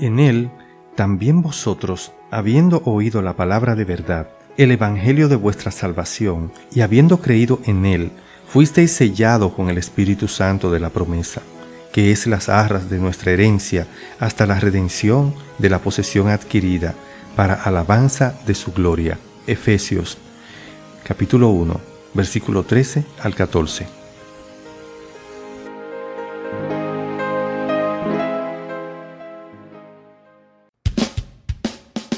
En él también vosotros, habiendo oído la palabra de verdad, el Evangelio de vuestra salvación, y habiendo creído en él, fuisteis sellados con el Espíritu Santo de la promesa, que es las arras de nuestra herencia hasta la redención de la posesión adquirida, para alabanza de su gloria. Efesios capítulo 1, versículo 13 al 14.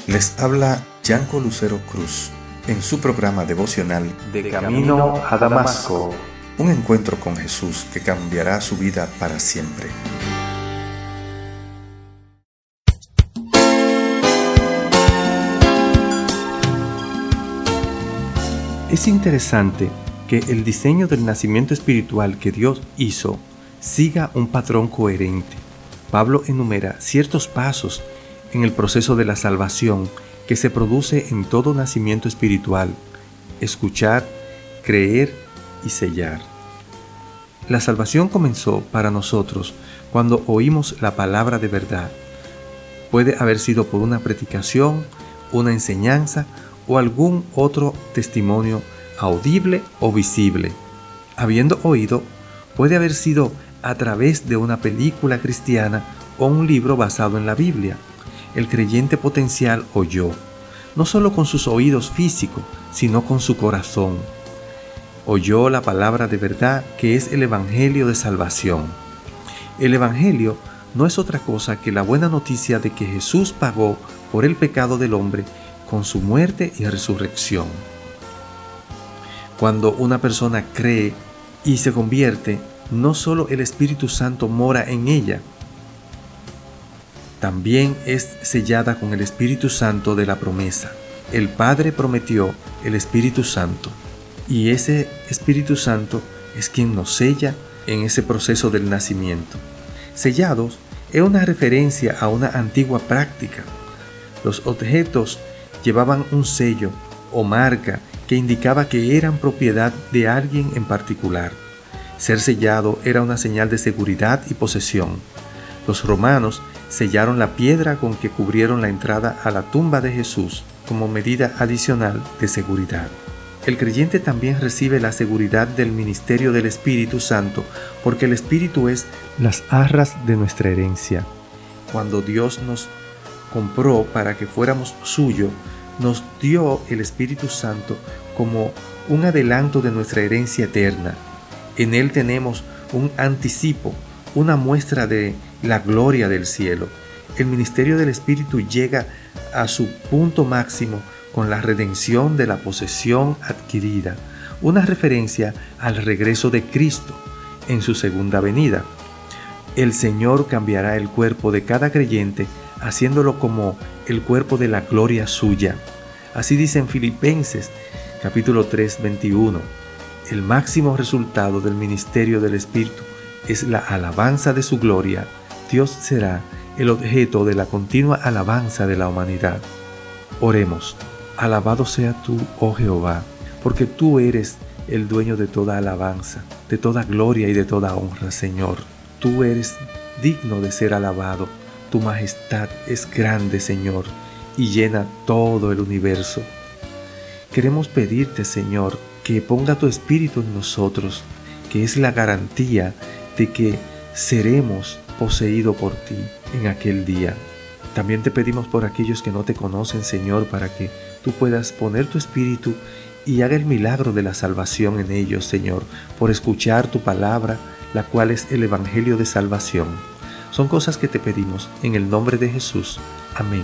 Les habla Yanko Lucero Cruz en su programa devocional De Camino a Damasco. Un encuentro con Jesús que cambiará su vida para siempre. Es interesante que el diseño del nacimiento espiritual que Dios hizo siga un patrón coherente. Pablo enumera ciertos pasos en el proceso de la salvación que se produce en todo nacimiento espiritual, escuchar, creer y sellar. La salvación comenzó para nosotros cuando oímos la palabra de verdad. Puede haber sido por una predicación, una enseñanza o algún otro testimonio audible o visible. Habiendo oído, puede haber sido a través de una película cristiana o un libro basado en la Biblia el creyente potencial oyó, no solo con sus oídos físicos, sino con su corazón. Oyó la palabra de verdad que es el Evangelio de salvación. El Evangelio no es otra cosa que la buena noticia de que Jesús pagó por el pecado del hombre con su muerte y resurrección. Cuando una persona cree y se convierte, no solo el Espíritu Santo mora en ella, también es sellada con el Espíritu Santo de la promesa. El Padre prometió el Espíritu Santo y ese Espíritu Santo es quien nos sella en ese proceso del nacimiento. Sellados es una referencia a una antigua práctica. Los objetos llevaban un sello o marca que indicaba que eran propiedad de alguien en particular. Ser sellado era una señal de seguridad y posesión. Los romanos sellaron la piedra con que cubrieron la entrada a la tumba de Jesús como medida adicional de seguridad. El creyente también recibe la seguridad del ministerio del Espíritu Santo, porque el Espíritu es las arras de nuestra herencia. Cuando Dios nos compró para que fuéramos suyo, nos dio el Espíritu Santo como un adelanto de nuestra herencia eterna. En Él tenemos un anticipo, una muestra de la gloria del cielo. El ministerio del Espíritu llega a su punto máximo con la redención de la posesión adquirida, una referencia al regreso de Cristo en su segunda venida. El Señor cambiará el cuerpo de cada creyente haciéndolo como el cuerpo de la gloria suya. Así dice en Filipenses capítulo 3, 21. El máximo resultado del ministerio del Espíritu es la alabanza de su gloria Dios será el objeto de la continua alabanza de la humanidad. Oremos, alabado sea tú, oh Jehová, porque tú eres el dueño de toda alabanza, de toda gloria y de toda honra, Señor. Tú eres digno de ser alabado, tu majestad es grande, Señor, y llena todo el universo. Queremos pedirte, Señor, que ponga tu espíritu en nosotros, que es la garantía de que seremos poseído por ti en aquel día. También te pedimos por aquellos que no te conocen, Señor, para que tú puedas poner tu espíritu y haga el milagro de la salvación en ellos, Señor, por escuchar tu palabra, la cual es el Evangelio de salvación. Son cosas que te pedimos en el nombre de Jesús. Amén.